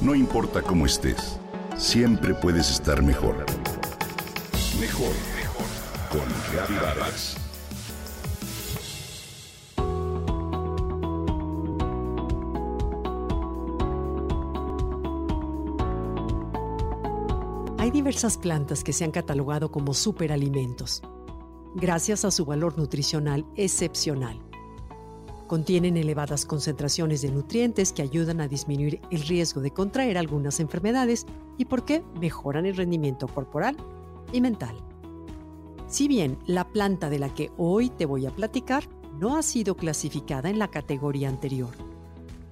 No importa cómo estés, siempre puedes estar mejor. Mejor, mejor. Con Reavivadas. Hay diversas plantas que se han catalogado como superalimentos, gracias a su valor nutricional excepcional. Contienen elevadas concentraciones de nutrientes que ayudan a disminuir el riesgo de contraer algunas enfermedades y porque mejoran el rendimiento corporal y mental. Si bien la planta de la que hoy te voy a platicar no ha sido clasificada en la categoría anterior,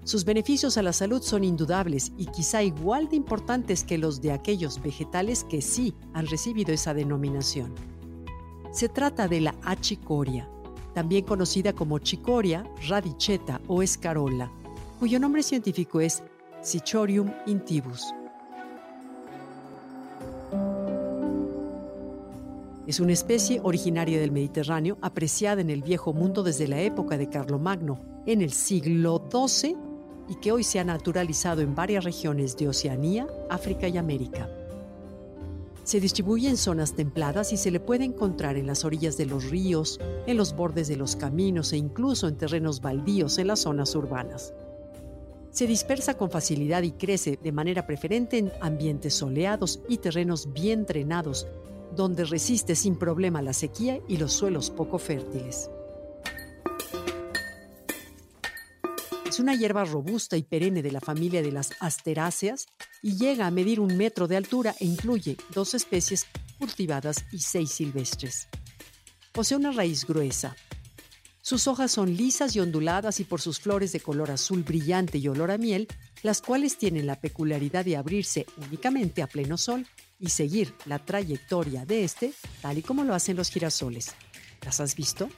sus beneficios a la salud son indudables y quizá igual de importantes que los de aquellos vegetales que sí han recibido esa denominación. Se trata de la achicoria, también conocida como chicoria, radicheta o escarola, cuyo nombre científico es Cichorium intibus. Es una especie originaria del Mediterráneo apreciada en el viejo mundo desde la época de Carlomagno, en el siglo XII, y que hoy se ha naturalizado en varias regiones de Oceanía, África y América. Se distribuye en zonas templadas y se le puede encontrar en las orillas de los ríos, en los bordes de los caminos e incluso en terrenos baldíos en las zonas urbanas. Se dispersa con facilidad y crece de manera preferente en ambientes soleados y terrenos bien drenados, donde resiste sin problema la sequía y los suelos poco fértiles. Es una hierba robusta y perenne de la familia de las asteráceas y llega a medir un metro de altura e incluye dos especies cultivadas y seis silvestres. Posee una raíz gruesa. Sus hojas son lisas y onduladas y por sus flores de color azul brillante y olor a miel, las cuales tienen la peculiaridad de abrirse únicamente a pleno sol y seguir la trayectoria de este, tal y como lo hacen los girasoles. ¿Las has visto?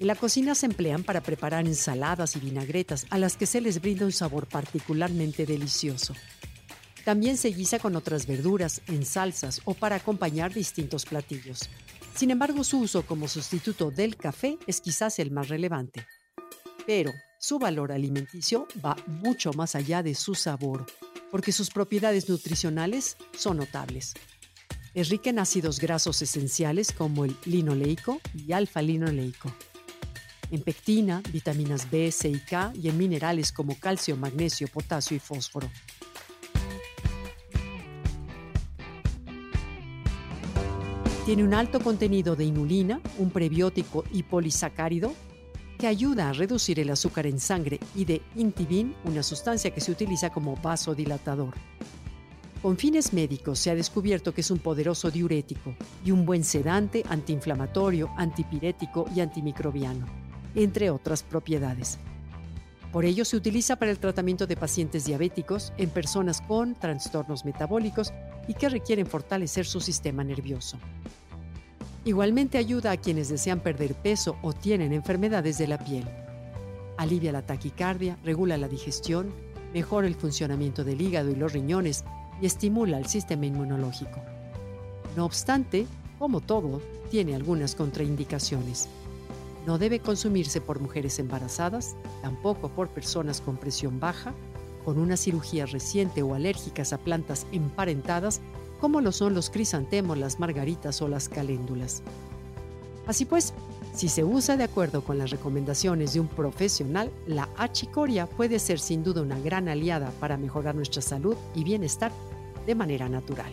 En la cocina se emplean para preparar ensaladas y vinagretas a las que se les brinda un sabor particularmente delicioso. También se guisa con otras verduras, en salsas o para acompañar distintos platillos. Sin embargo, su uso como sustituto del café es quizás el más relevante. Pero su valor alimenticio va mucho más allá de su sabor, porque sus propiedades nutricionales son notables. Es rica en ácidos grasos esenciales como el linoleico y alfa-linoleico en pectina, vitaminas B, C y K y en minerales como calcio, magnesio, potasio y fósforo. Tiene un alto contenido de inulina, un prebiótico y polisacárido que ayuda a reducir el azúcar en sangre y de intibin, una sustancia que se utiliza como vasodilatador. Con fines médicos se ha descubierto que es un poderoso diurético y un buen sedante, antiinflamatorio, antipirético y antimicrobiano entre otras propiedades. Por ello se utiliza para el tratamiento de pacientes diabéticos en personas con trastornos metabólicos y que requieren fortalecer su sistema nervioso. Igualmente ayuda a quienes desean perder peso o tienen enfermedades de la piel. Alivia la taquicardia, regula la digestión, mejora el funcionamiento del hígado y los riñones y estimula el sistema inmunológico. No obstante, como todo, tiene algunas contraindicaciones. No debe consumirse por mujeres embarazadas, tampoco por personas con presión baja, con una cirugía reciente o alérgicas a plantas emparentadas, como lo son los crisantemos, las margaritas o las caléndulas. Así pues, si se usa de acuerdo con las recomendaciones de un profesional, la achicoria puede ser sin duda una gran aliada para mejorar nuestra salud y bienestar de manera natural.